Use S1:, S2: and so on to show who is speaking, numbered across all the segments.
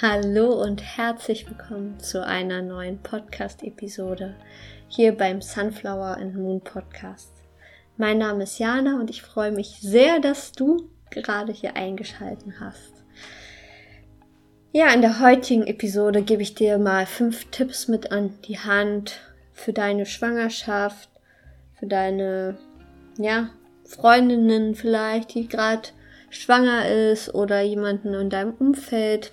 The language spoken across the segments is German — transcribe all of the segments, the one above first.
S1: Hallo und herzlich willkommen zu einer neuen Podcast-Episode hier beim Sunflower and Moon Podcast. Mein Name ist Jana und ich freue mich sehr, dass du gerade hier eingeschalten hast. Ja, in der heutigen Episode gebe ich dir mal fünf Tipps mit an die Hand für deine Schwangerschaft, für deine, ja, Freundinnen vielleicht, die gerade schwanger ist oder jemanden in deinem Umfeld.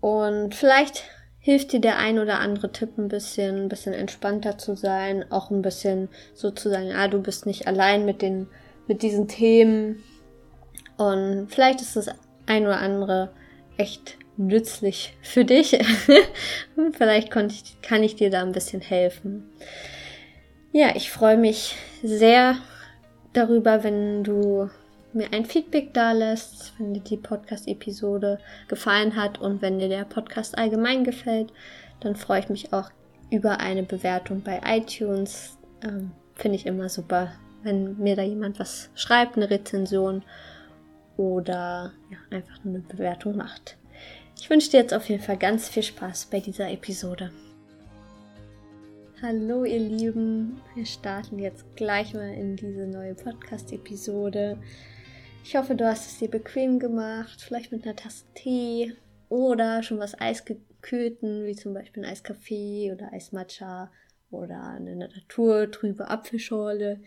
S1: Und vielleicht hilft dir der ein oder andere Tipp ein bisschen, ein bisschen entspannter zu sein, auch ein bisschen sozusagen, ah, du bist nicht allein mit den, mit diesen Themen. Und vielleicht ist das ein oder andere echt nützlich für dich. vielleicht konnte ich, kann ich dir da ein bisschen helfen. Ja, ich freue mich sehr darüber, wenn du mir ein Feedback da lässt, wenn dir die Podcast-Episode gefallen hat und wenn dir der Podcast allgemein gefällt, dann freue ich mich auch über eine Bewertung bei iTunes. Ähm, Finde ich immer super, wenn mir da jemand was schreibt, eine Rezension oder ja, einfach eine Bewertung macht. Ich wünsche dir jetzt auf jeden Fall ganz viel Spaß bei dieser Episode. Hallo ihr Lieben, wir starten jetzt gleich mal in diese neue Podcast-Episode. Ich hoffe, du hast es dir bequem gemacht, vielleicht mit einer Tasse Tee oder schon was Eisgekühlten, wie zum Beispiel ein Eiskaffee oder Eismatcha oder eine naturtrübe Apfelschorle.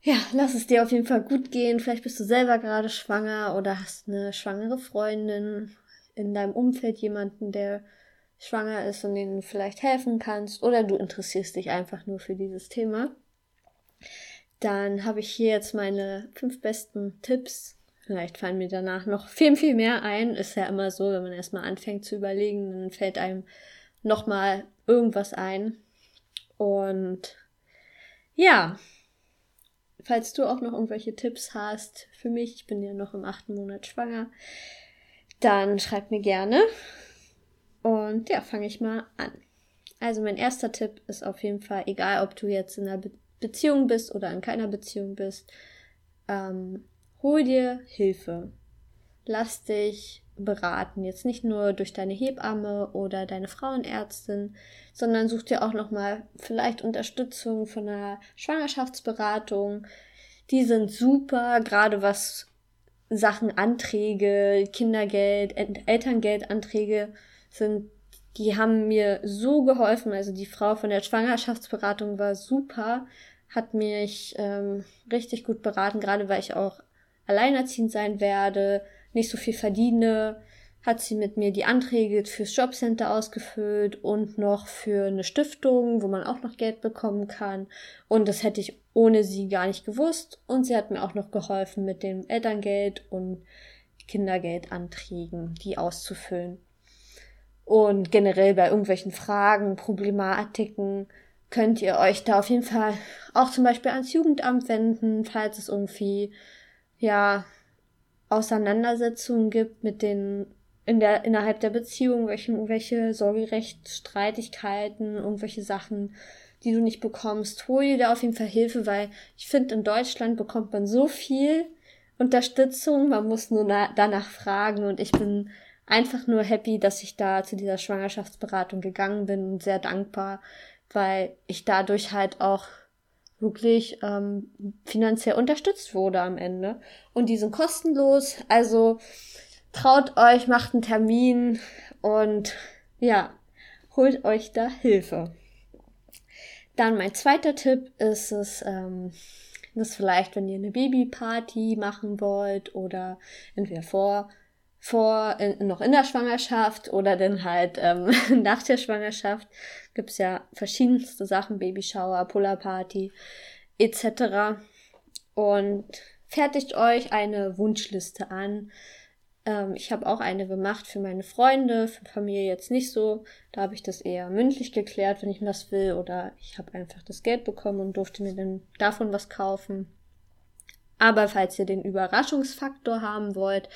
S1: Ja, lass es dir auf jeden Fall gut gehen. Vielleicht bist du selber gerade schwanger oder hast eine schwangere Freundin in deinem Umfeld jemanden, der schwanger ist und denen du vielleicht helfen kannst oder du interessierst dich einfach nur für dieses Thema. Dann habe ich hier jetzt meine fünf besten Tipps. Vielleicht fallen mir danach noch viel, viel mehr ein. Ist ja immer so, wenn man erstmal anfängt zu überlegen, dann fällt einem nochmal irgendwas ein. Und ja, falls du auch noch irgendwelche Tipps hast für mich, ich bin ja noch im achten Monat schwanger, dann schreib mir gerne. Und ja, fange ich mal an. Also mein erster Tipp ist auf jeden Fall, egal ob du jetzt in einer Beziehung bist oder in keiner Beziehung bist, ähm, hol dir Hilfe. Lass dich beraten. Jetzt nicht nur durch deine Hebamme oder deine Frauenärztin, sondern such dir auch nochmal vielleicht Unterstützung von einer Schwangerschaftsberatung. Die sind super, gerade was Sachen Anträge, Kindergeld, Elterngeldanträge sind, die haben mir so geholfen. Also die Frau von der Schwangerschaftsberatung war super, hat mich ähm, richtig gut beraten, gerade weil ich auch alleinerziehend sein werde, nicht so viel verdiene, hat sie mit mir die Anträge fürs Jobcenter ausgefüllt und noch für eine Stiftung, wo man auch noch Geld bekommen kann. Und das hätte ich ohne sie gar nicht gewusst. Und sie hat mir auch noch geholfen mit dem Elterngeld und Kindergeldanträgen, die auszufüllen. Und generell bei irgendwelchen Fragen, Problematiken könnt ihr euch da auf jeden Fall auch zum Beispiel ans Jugendamt wenden, falls es irgendwie, ja, Auseinandersetzungen gibt mit den in der innerhalb der Beziehung, welche, irgendwelche Sorgerechtsstreitigkeiten, irgendwelche Sachen, die du nicht bekommst, hol dir da auf jeden Fall Hilfe, weil ich finde, in Deutschland bekommt man so viel Unterstützung, man muss nur danach fragen und ich bin einfach nur happy, dass ich da zu dieser Schwangerschaftsberatung gegangen bin und sehr dankbar, weil ich dadurch halt auch wirklich ähm, finanziell unterstützt wurde am Ende. Und die sind kostenlos. Also traut euch, macht einen Termin und ja, holt euch da Hilfe. Dann mein zweiter Tipp ist es, ähm, das vielleicht, wenn ihr eine Babyparty machen wollt oder entweder vor vor, in, noch in der Schwangerschaft oder dann halt ähm, nach der Schwangerschaft gibt's ja verschiedenste Sachen, Babyshower, Polarparty etc. Und fertigt euch eine Wunschliste an. Ähm, ich habe auch eine gemacht für meine Freunde, für Familie jetzt nicht so. Da habe ich das eher mündlich geklärt, wenn ich das will. Oder ich habe einfach das Geld bekommen und durfte mir dann davon was kaufen. Aber falls ihr den Überraschungsfaktor haben wollt,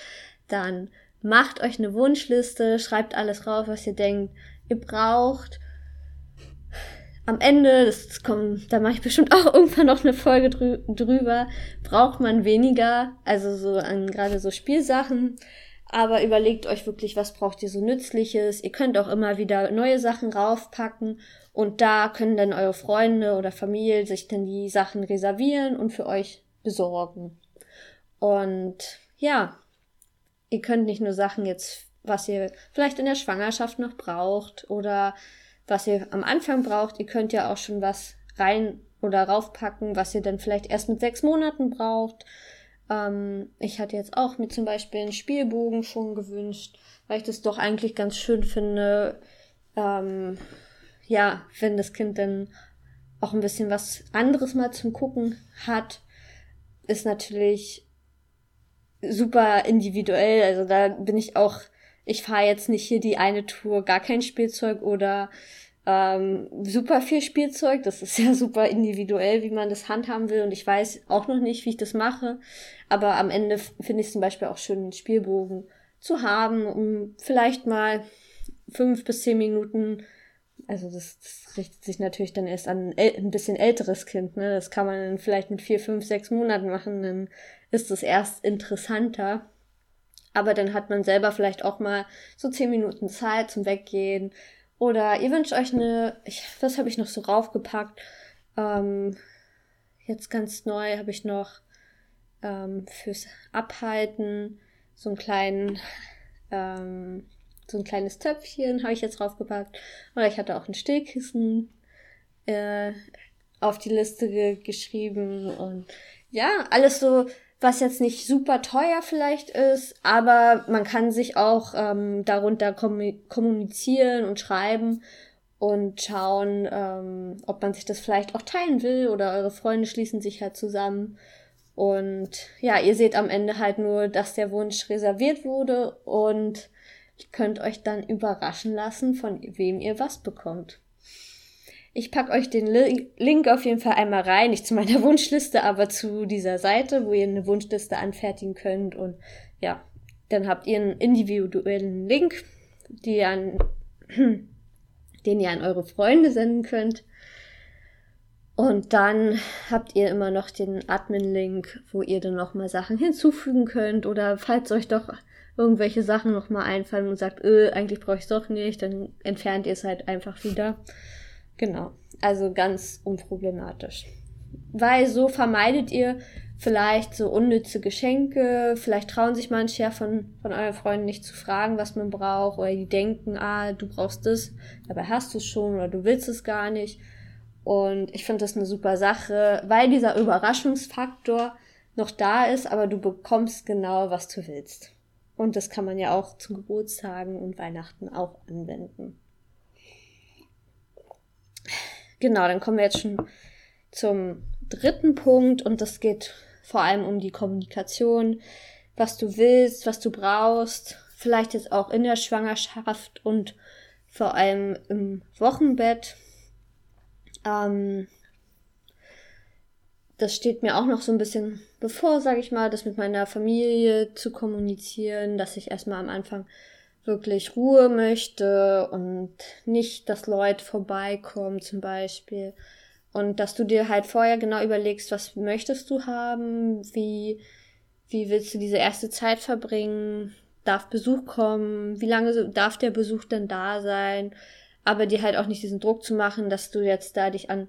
S1: dann macht euch eine Wunschliste, schreibt alles rauf, was ihr denkt, ihr braucht. Am Ende, das kommt, da mache ich bestimmt auch irgendwann noch eine Folge drü drüber, braucht man weniger, also so an gerade so Spielsachen. Aber überlegt euch wirklich, was braucht ihr so Nützliches. Ihr könnt auch immer wieder neue Sachen raufpacken und da können dann eure Freunde oder Familie sich dann die Sachen reservieren und für euch besorgen. Und ja, ihr könnt nicht nur Sachen jetzt, was ihr vielleicht in der Schwangerschaft noch braucht oder was ihr am Anfang braucht, ihr könnt ja auch schon was rein oder raufpacken, was ihr dann vielleicht erst mit sechs Monaten braucht ähm, ich hatte jetzt auch mir zum Beispiel einen Spielbogen schon gewünscht, weil ich das doch eigentlich ganz schön finde, ähm, ja, wenn das Kind dann auch ein bisschen was anderes mal zum Gucken hat, ist natürlich super individuell. Also da bin ich auch, ich fahre jetzt nicht hier die eine Tour, gar kein Spielzeug oder ähm, super viel Spielzeug. Das ist ja super individuell, wie man das handhaben will. Und ich weiß auch noch nicht, wie ich das mache. Aber am Ende finde ich zum Beispiel auch schön, einen Spielbogen zu haben, um vielleicht mal fünf bis zehn Minuten, also das, das richtet sich natürlich dann erst an ein, ein bisschen älteres Kind, ne? Das kann man dann vielleicht mit vier, fünf, sechs Monaten machen, dann ist es erst interessanter. Aber dann hat man selber vielleicht auch mal so zehn Minuten Zeit zum Weggehen, oder ihr wünscht euch eine, ich, was habe ich noch so raufgepackt? Ähm, jetzt ganz neu habe ich noch ähm, fürs Abhalten so einen kleinen, ähm, so ein kleines Töpfchen habe ich jetzt draufgepackt. Oder ich hatte auch ein Stillkissen äh, auf die Liste ge geschrieben und ja, alles so was jetzt nicht super teuer vielleicht ist, aber man kann sich auch ähm, darunter kommunizieren und schreiben und schauen, ähm, ob man sich das vielleicht auch teilen will oder eure Freunde schließen sich halt zusammen. Und ja, ihr seht am Ende halt nur, dass der Wunsch reserviert wurde und könnt euch dann überraschen lassen, von wem ihr was bekommt. Ich packe euch den Link auf jeden Fall einmal rein, nicht zu meiner Wunschliste, aber zu dieser Seite, wo ihr eine Wunschliste anfertigen könnt. Und ja, dann habt ihr einen individuellen Link, die an, den ihr an eure Freunde senden könnt. Und dann habt ihr immer noch den Admin-Link, wo ihr dann nochmal Sachen hinzufügen könnt. Oder falls euch doch irgendwelche Sachen nochmal einfallen und sagt, öh, eigentlich brauche ich es doch nicht, dann entfernt ihr es halt einfach wieder. Genau, also ganz unproblematisch. Weil so vermeidet ihr vielleicht so unnütze Geschenke, vielleicht trauen sich manche ja von, von euren Freunden nicht zu fragen, was man braucht, oder die denken, ah, du brauchst das, dabei hast du es schon oder du willst es gar nicht. Und ich finde das eine super Sache, weil dieser Überraschungsfaktor noch da ist, aber du bekommst genau, was du willst. Und das kann man ja auch zu Geburtstagen und Weihnachten auch anwenden. Genau, dann kommen wir jetzt schon zum dritten Punkt und das geht vor allem um die Kommunikation, was du willst, was du brauchst, vielleicht jetzt auch in der Schwangerschaft und vor allem im Wochenbett. Ähm, das steht mir auch noch so ein bisschen bevor, sage ich mal, das mit meiner Familie zu kommunizieren, dass ich erstmal am Anfang wirklich Ruhe möchte und nicht, dass Leute vorbeikommen zum Beispiel. Und dass du dir halt vorher genau überlegst, was möchtest du haben, wie, wie willst du diese erste Zeit verbringen, darf Besuch kommen, wie lange darf der Besuch denn da sein, aber dir halt auch nicht diesen Druck zu machen, dass du jetzt da dich an,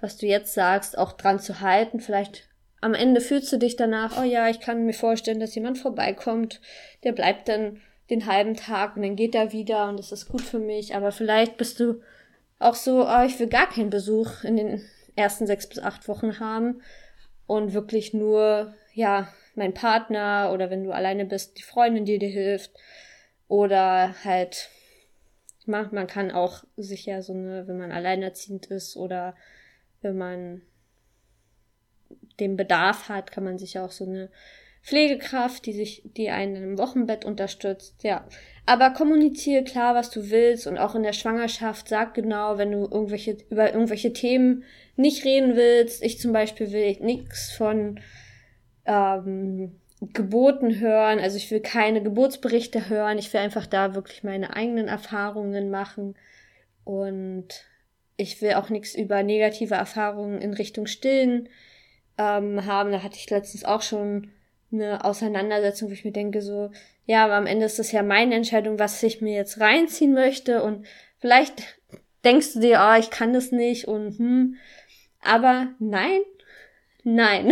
S1: was du jetzt sagst, auch dran zu halten. Vielleicht am Ende fühlst du dich danach, oh ja, ich kann mir vorstellen, dass jemand vorbeikommt, der bleibt dann den halben Tag und dann geht er wieder und das ist gut für mich. Aber vielleicht bist du auch so, oh, ich will gar keinen Besuch in den ersten sechs bis acht Wochen haben und wirklich nur, ja, mein Partner oder wenn du alleine bist, die Freundin, die dir hilft oder halt, man, kann auch sich ja so eine, wenn man alleinerziehend ist oder wenn man den Bedarf hat, kann man sich auch so eine Pflegekraft, die sich, die einen im Wochenbett unterstützt, ja. Aber kommuniziere klar, was du willst und auch in der Schwangerschaft sag genau, wenn du irgendwelche, über irgendwelche Themen nicht reden willst. Ich zum Beispiel will nichts von ähm, Geburten hören, also ich will keine Geburtsberichte hören, ich will einfach da wirklich meine eigenen Erfahrungen machen und ich will auch nichts über negative Erfahrungen in Richtung Stillen ähm, haben. Da hatte ich letztens auch schon eine Auseinandersetzung, wo ich mir denke, so, ja, aber am Ende ist das ja meine Entscheidung, was ich mir jetzt reinziehen möchte. Und vielleicht denkst du dir, oh, ich kann das nicht und hm. Aber nein, nein.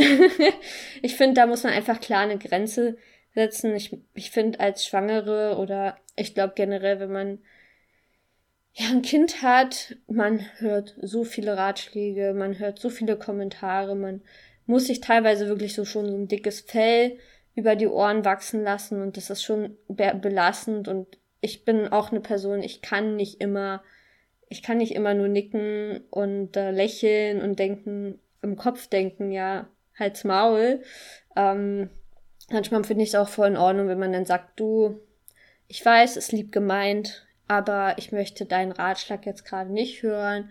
S1: ich finde, da muss man einfach klar eine Grenze setzen. Ich, ich finde, als Schwangere oder ich glaube generell, wenn man ja, ein Kind hat, man hört so viele Ratschläge, man hört so viele Kommentare, man muss sich teilweise wirklich so schon so ein dickes Fell über die Ohren wachsen lassen und das ist schon be belastend und ich bin auch eine Person, ich kann nicht immer, ich kann nicht immer nur nicken und äh, lächeln und denken, im Kopf denken, ja, halt's Maul. Ähm, manchmal finde ich es auch voll in Ordnung, wenn man dann sagt, du, ich weiß, es lieb gemeint, aber ich möchte deinen Ratschlag jetzt gerade nicht hören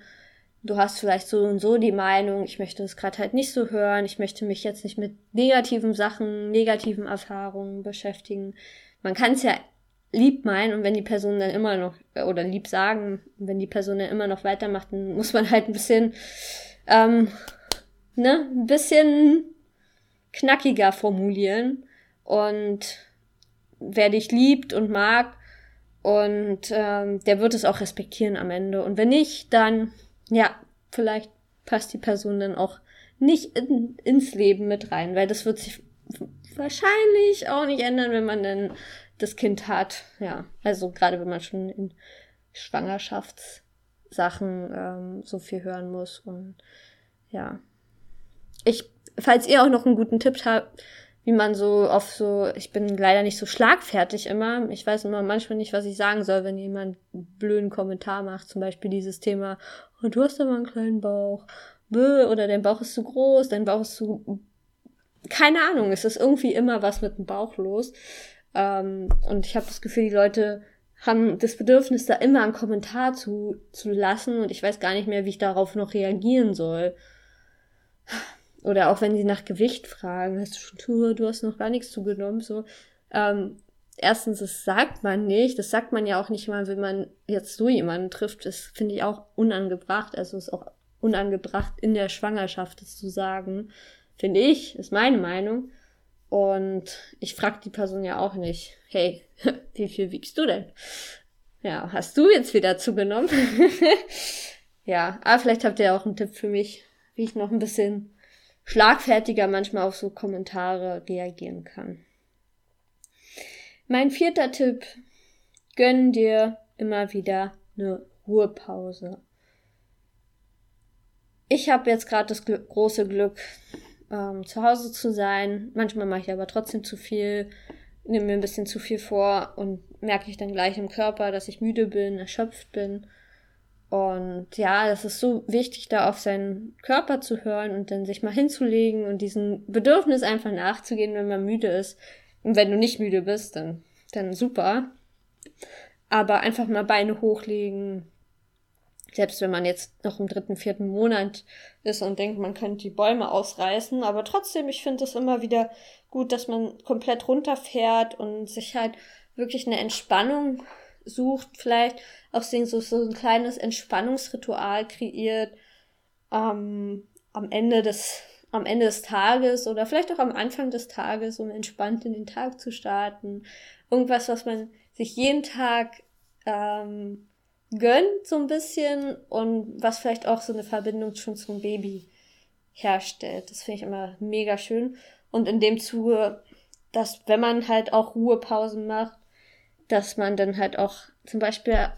S1: du hast vielleicht so und so die Meinung, ich möchte es gerade halt nicht so hören, ich möchte mich jetzt nicht mit negativen Sachen, negativen Erfahrungen beschäftigen. Man kann es ja lieb meinen und wenn die Person dann immer noch, oder lieb sagen, wenn die Person dann immer noch weitermacht, dann muss man halt ein bisschen, ähm, ne, ein bisschen knackiger formulieren und wer dich liebt und mag und ähm, der wird es auch respektieren am Ende und wenn nicht, dann ja, vielleicht passt die Person dann auch nicht in, ins Leben mit rein, weil das wird sich wahrscheinlich auch nicht ändern, wenn man dann das Kind hat. Ja, also gerade wenn man schon in Schwangerschaftssachen ähm, so viel hören muss und ja. Ich, falls ihr auch noch einen guten Tipp habt, wie man so auf so, ich bin leider nicht so schlagfertig immer. Ich weiß immer manchmal nicht, was ich sagen soll, wenn jemand einen blöden Kommentar macht. Zum Beispiel dieses Thema, du hast aber einen kleinen Bauch. Bäh, oder dein Bauch ist zu groß, dein Bauch ist zu. Keine Ahnung, es ist irgendwie immer was mit dem Bauch los. Ähm, und ich habe das Gefühl, die Leute haben das Bedürfnis, da immer einen Kommentar zu, zu lassen und ich weiß gar nicht mehr, wie ich darauf noch reagieren soll. Oder auch wenn sie nach Gewicht fragen, hast du schon, du hast noch gar nichts zugenommen, so. Ähm, erstens, das sagt man nicht. Das sagt man ja auch nicht mal, wenn man jetzt so jemanden trifft. Das finde ich auch unangebracht. Also ist auch unangebracht, in der Schwangerschaft das zu sagen. Finde ich, ist meine Meinung. Und ich frage die Person ja auch nicht, hey, wie viel wiegst du denn? Ja, hast du jetzt wieder zugenommen? ja, aber vielleicht habt ihr auch einen Tipp für mich, wie ich noch ein bisschen schlagfertiger manchmal auf so Kommentare reagieren kann. Mein vierter Tipp, gönn dir immer wieder eine Ruhepause. Ich habe jetzt gerade das Gl große Glück, ähm, zu Hause zu sein. Manchmal mache ich aber trotzdem zu viel, nehme mir ein bisschen zu viel vor und merke ich dann gleich im Körper, dass ich müde bin, erschöpft bin. Und ja, das ist so wichtig, da auf seinen Körper zu hören und dann sich mal hinzulegen und diesem Bedürfnis einfach nachzugehen, wenn man müde ist. Und wenn du nicht müde bist, dann, dann super. Aber einfach mal Beine hochlegen. Selbst wenn man jetzt noch im dritten, vierten Monat ist und denkt, man könnte die Bäume ausreißen. Aber trotzdem, ich finde es immer wieder gut, dass man komplett runterfährt und sich halt wirklich eine Entspannung sucht, vielleicht auch so, so ein kleines Entspannungsritual kreiert ähm, am Ende des am Ende des Tages oder vielleicht auch am Anfang des Tages, um entspannt in den Tag zu starten. Irgendwas, was man sich jeden Tag ähm, gönnt, so ein bisschen und was vielleicht auch so eine Verbindung schon zum Baby herstellt. Das finde ich immer mega schön. Und in dem Zuge, dass wenn man halt auch Ruhepausen macht, dass man dann halt auch zum Beispiel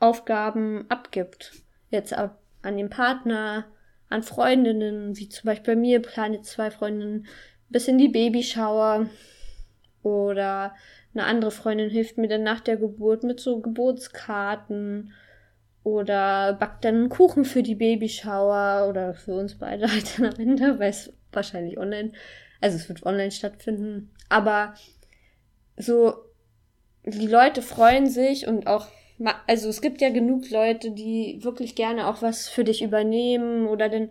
S1: Aufgaben abgibt. Jetzt ab, an den Partner, an Freundinnen, wie zum Beispiel bei mir, plane zwei Freundinnen bis in die Babyschauer. Oder eine andere Freundin hilft mir dann nach der Geburt mit so Geburtskarten. Oder backt dann einen Kuchen für die Babyschauer oder für uns beide halt am Ende, weil es wahrscheinlich online, also es wird online stattfinden. Aber so die Leute freuen sich und auch, also es gibt ja genug Leute, die wirklich gerne auch was für dich übernehmen oder denn,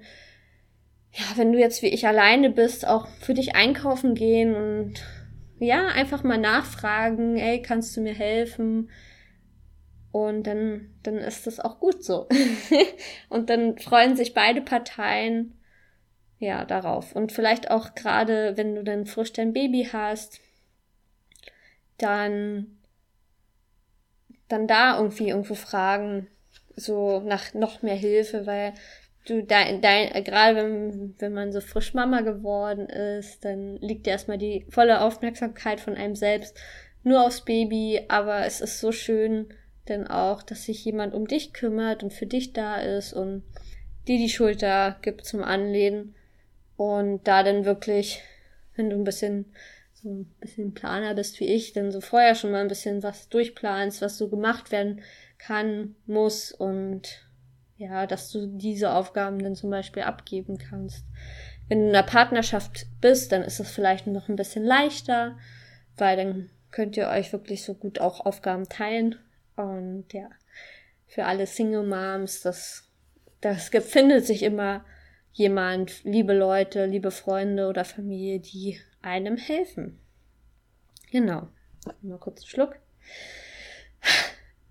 S1: ja, wenn du jetzt wie ich alleine bist, auch für dich einkaufen gehen und ja, einfach mal nachfragen, ey, kannst du mir helfen? Und dann, dann ist das auch gut so. und dann freuen sich beide Parteien ja, darauf. Und vielleicht auch gerade, wenn du dann frisch dein Baby hast, dann, dann da irgendwie irgendwo fragen, so nach noch mehr Hilfe, weil du dein, dein, gerade wenn, wenn man so frisch Mama geworden ist, dann liegt erstmal die volle Aufmerksamkeit von einem selbst nur aufs Baby, aber es ist so schön, denn auch, dass sich jemand um dich kümmert und für dich da ist und dir die Schulter gibt zum Anlehnen und da dann wirklich, wenn du ein bisschen so ein bisschen Planer bist wie ich, dann so vorher schon mal ein bisschen was durchplanst, was so gemacht werden kann, muss und ja, dass du diese Aufgaben dann zum Beispiel abgeben kannst. Wenn du in einer Partnerschaft bist, dann ist es vielleicht noch ein bisschen leichter, weil dann könnt ihr euch wirklich so gut auch Aufgaben teilen. Und ja, für alle Single Moms, das, das findet sich immer jemand, liebe Leute, liebe Freunde oder Familie, die einem helfen. Genau. Mal kurz einen Schluck.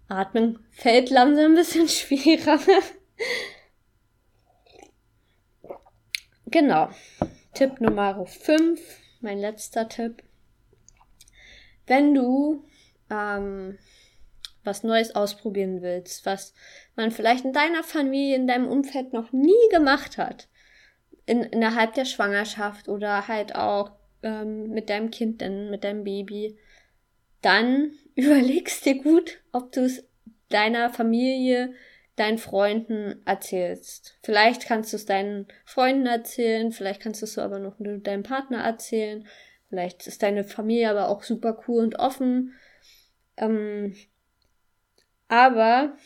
S1: Atmen fällt langsam ein bisschen schwerer. genau. Tipp Nummer 5, mein letzter Tipp. Wenn du ähm, was Neues ausprobieren willst, was man vielleicht in deiner Familie, in deinem Umfeld noch nie gemacht hat, in, innerhalb der Schwangerschaft oder halt auch ähm, mit deinem Kind, denn mit deinem Baby, dann überlegst dir gut, ob du es deiner Familie, deinen Freunden erzählst. Vielleicht kannst du es deinen Freunden erzählen, vielleicht kannst du es aber noch deinem Partner erzählen, vielleicht ist deine Familie aber auch super cool und offen. Ähm, aber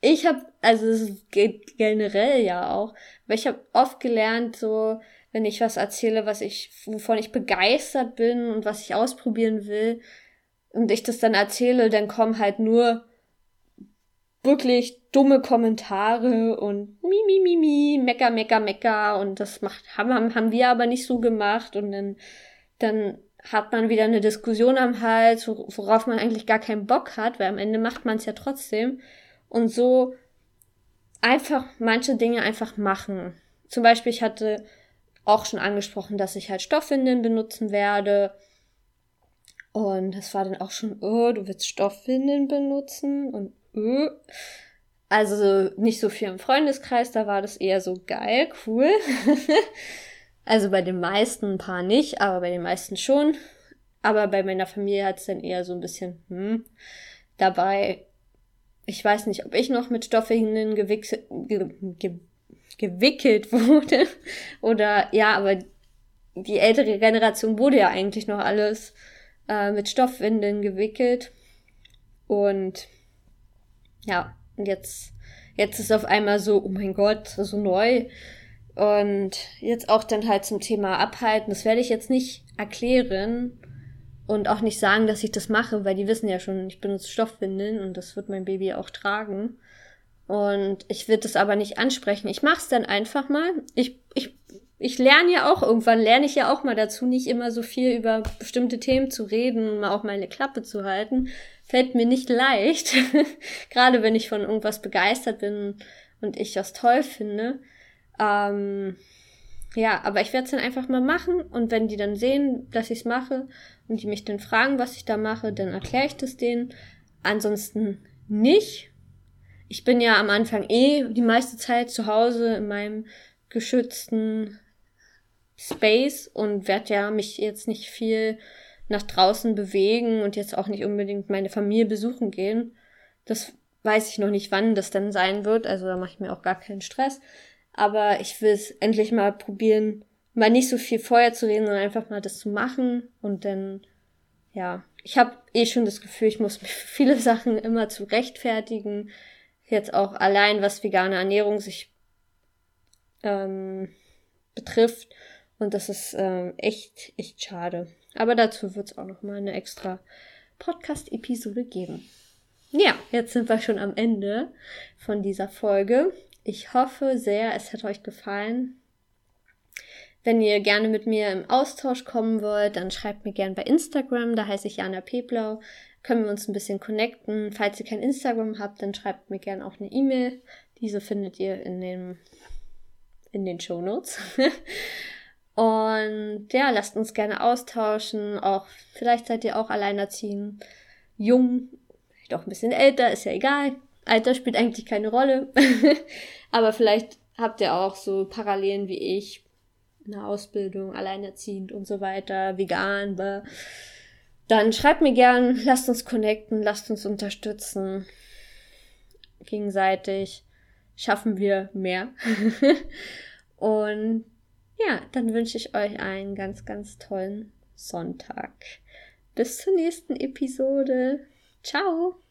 S1: ich habe, also es geht generell ja auch, aber ich habe oft gelernt, so wenn ich was erzähle, was ich, wovon ich begeistert bin und was ich ausprobieren will, und ich das dann erzähle, dann kommen halt nur wirklich dumme Kommentare und mi, mi, mi, mi, mecker, mecker, mecker und das macht, haben, haben, wir aber nicht so gemacht und dann, dann hat man wieder eine Diskussion am Hals, worauf man eigentlich gar keinen Bock hat, weil am Ende macht man es ja trotzdem und so einfach manche Dinge einfach machen. Zum Beispiel, ich hatte auch schon angesprochen, dass ich halt Stoffwindeln benutzen werde. Und das war dann auch schon, oh, du willst Stoffwindeln benutzen und äh. Also nicht so viel im Freundeskreis, da war das eher so geil, cool. also bei den meisten ein paar nicht, aber bei den meisten schon. Aber bei meiner Familie hat es dann eher so ein bisschen, hm. Dabei, ich weiß nicht, ob ich noch mit Stoffwindeln gewichselt, ge, ge, gewickelt wurde. Oder ja, aber die ältere Generation wurde ja eigentlich noch alles äh, mit Stoffwindeln gewickelt. Und ja, und jetzt, jetzt ist auf einmal so, oh mein Gott, so neu. Und jetzt auch dann halt zum Thema Abhalten. Das werde ich jetzt nicht erklären und auch nicht sagen, dass ich das mache, weil die wissen ja schon, ich benutze Stoffwindeln und das wird mein Baby auch tragen. Und ich würde es aber nicht ansprechen. Ich mache es dann einfach mal. Ich, ich, ich lerne ja auch irgendwann, lerne ich ja auch mal dazu, nicht immer so viel über bestimmte Themen zu reden, mal auch meine Klappe zu halten. Fällt mir nicht leicht. Gerade wenn ich von irgendwas begeistert bin und ich das toll finde. Ähm, ja, aber ich werde es dann einfach mal machen und wenn die dann sehen, dass ich es mache und die mich dann fragen, was ich da mache, dann erkläre ich das denen. Ansonsten nicht ich bin ja am Anfang eh die meiste Zeit zu Hause in meinem geschützten Space und werde ja mich jetzt nicht viel nach draußen bewegen und jetzt auch nicht unbedingt meine Familie besuchen gehen. Das weiß ich noch nicht, wann das dann sein wird. Also da mache ich mir auch gar keinen Stress. Aber ich will es endlich mal probieren, mal nicht so viel vorher zu reden, sondern einfach mal das zu machen. Und dann, ja, ich habe eh schon das Gefühl, ich muss mich für viele Sachen immer zu rechtfertigen jetzt auch allein, was vegane Ernährung sich ähm, betrifft. Und das ist ähm, echt, echt schade. Aber dazu wird es auch noch mal eine extra Podcast-Episode geben. Ja, jetzt sind wir schon am Ende von dieser Folge. Ich hoffe sehr, es hat euch gefallen. Wenn ihr gerne mit mir im Austausch kommen wollt, dann schreibt mir gerne bei Instagram, da heiße ich Jana Peblau können wir uns ein bisschen connecten. Falls ihr kein Instagram habt, dann schreibt mir gerne auch eine E-Mail. Diese findet ihr in dem in den Show Notes. Und ja, lasst uns gerne austauschen. Auch vielleicht seid ihr auch alleinerziehend, jung, vielleicht auch ein bisschen älter, ist ja egal. Alter spielt eigentlich keine Rolle. Aber vielleicht habt ihr auch so Parallelen wie ich. Eine Ausbildung, alleinerziehend und so weiter, vegan, blah. Dann schreibt mir gern, lasst uns connecten, lasst uns unterstützen. Gegenseitig schaffen wir mehr. und ja, dann wünsche ich euch einen ganz, ganz tollen Sonntag. Bis zur nächsten Episode. Ciao.